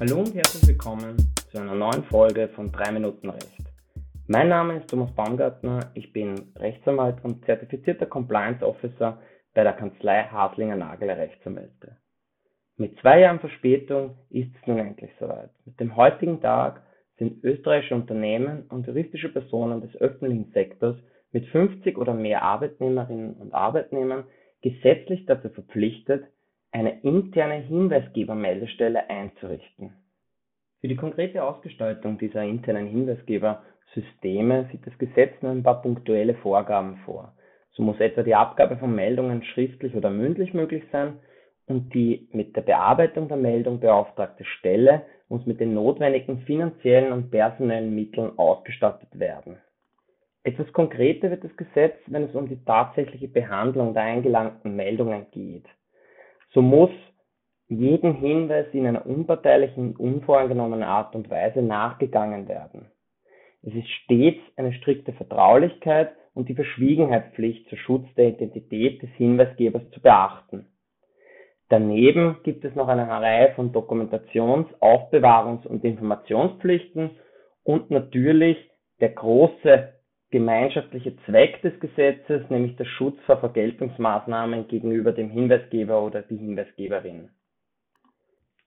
Hallo und herzlich willkommen zu einer neuen Folge von 3 Minuten Recht. Mein Name ist Thomas Baumgartner, ich bin Rechtsanwalt und zertifizierter Compliance Officer bei der Kanzlei Haslinger Nagel Rechtsanwälte. Mit zwei Jahren Verspätung ist es nun endlich soweit. Mit dem heutigen Tag sind österreichische Unternehmen und juristische Personen des öffentlichen Sektors mit 50 oder mehr Arbeitnehmerinnen und Arbeitnehmern gesetzlich dazu verpflichtet, eine interne Hinweisgebermeldestelle einzurichten. Für die konkrete Ausgestaltung dieser internen Hinweisgebersysteme sieht das Gesetz nur ein paar punktuelle Vorgaben vor. So muss etwa die Abgabe von Meldungen schriftlich oder mündlich möglich sein und die mit der Bearbeitung der Meldung beauftragte Stelle muss mit den notwendigen finanziellen und personellen Mitteln ausgestattet werden. Etwas konkreter wird das Gesetz, wenn es um die tatsächliche Behandlung der eingelangten Meldungen geht so muss jedem Hinweis in einer unparteilichen und unvoreingenommenen Art und Weise nachgegangen werden. Es ist stets eine strikte Vertraulichkeit und die Verschwiegenheitspflicht zur Schutz der Identität des Hinweisgebers zu beachten. Daneben gibt es noch eine Reihe von Dokumentations-, Aufbewahrungs- und Informationspflichten und natürlich der große gemeinschaftliche Zweck des Gesetzes, nämlich der Schutz vor Vergeltungsmaßnahmen gegenüber dem Hinweisgeber oder die Hinweisgeberin.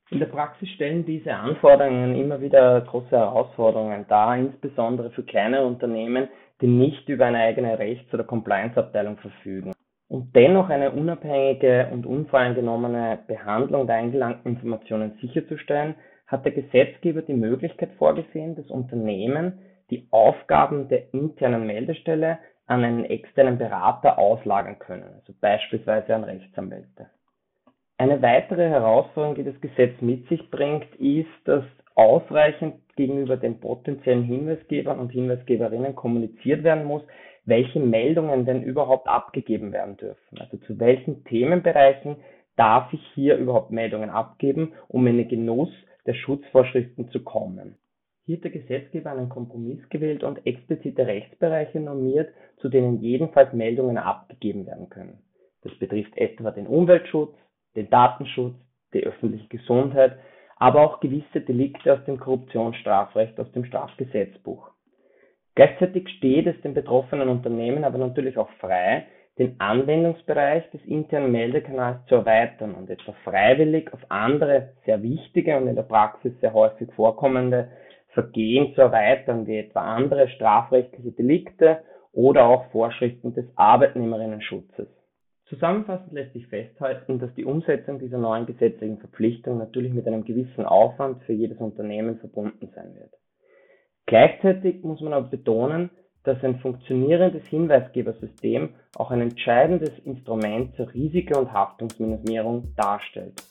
In der Praxis stellen diese Anforderungen immer wieder große Herausforderungen dar, insbesondere für kleine Unternehmen, die nicht über eine eigene Rechts- oder Compliance-Abteilung verfügen. Und dennoch eine unabhängige und unvoreingenommene Behandlung der eingelangten Informationen sicherzustellen, hat der Gesetzgeber die Möglichkeit vorgesehen, das Unternehmen die Aufgaben der internen Meldestelle an einen externen Berater auslagern können, also beispielsweise an Rechtsanwälte. Eine weitere Herausforderung, die das Gesetz mit sich bringt, ist, dass ausreichend gegenüber den potenziellen Hinweisgebern und Hinweisgeberinnen kommuniziert werden muss, welche Meldungen denn überhaupt abgegeben werden dürfen. Also zu welchen Themenbereichen darf ich hier überhaupt Meldungen abgeben, um in den Genuss der Schutzvorschriften zu kommen. Hier hat der Gesetzgeber einen Kompromiss gewählt und explizite Rechtsbereiche normiert, zu denen jedenfalls Meldungen abgegeben werden können. Das betrifft etwa den Umweltschutz, den Datenschutz, die öffentliche Gesundheit, aber auch gewisse Delikte aus dem Korruptionsstrafrecht, aus dem Strafgesetzbuch. Gleichzeitig steht es den betroffenen Unternehmen aber natürlich auch frei, den Anwendungsbereich des internen Meldekanals zu erweitern und etwa freiwillig auf andere sehr wichtige und in der Praxis sehr häufig vorkommende Vergehen zu erweitern, wie etwa andere strafrechtliche Delikte oder auch Vorschriften des Arbeitnehmerinnenschutzes. Zusammenfassend lässt sich festhalten, dass die Umsetzung dieser neuen gesetzlichen Verpflichtung natürlich mit einem gewissen Aufwand für jedes Unternehmen verbunden sein wird. Gleichzeitig muss man aber betonen, dass ein funktionierendes Hinweisgebersystem auch ein entscheidendes Instrument zur Risiko- und Haftungsminimierung darstellt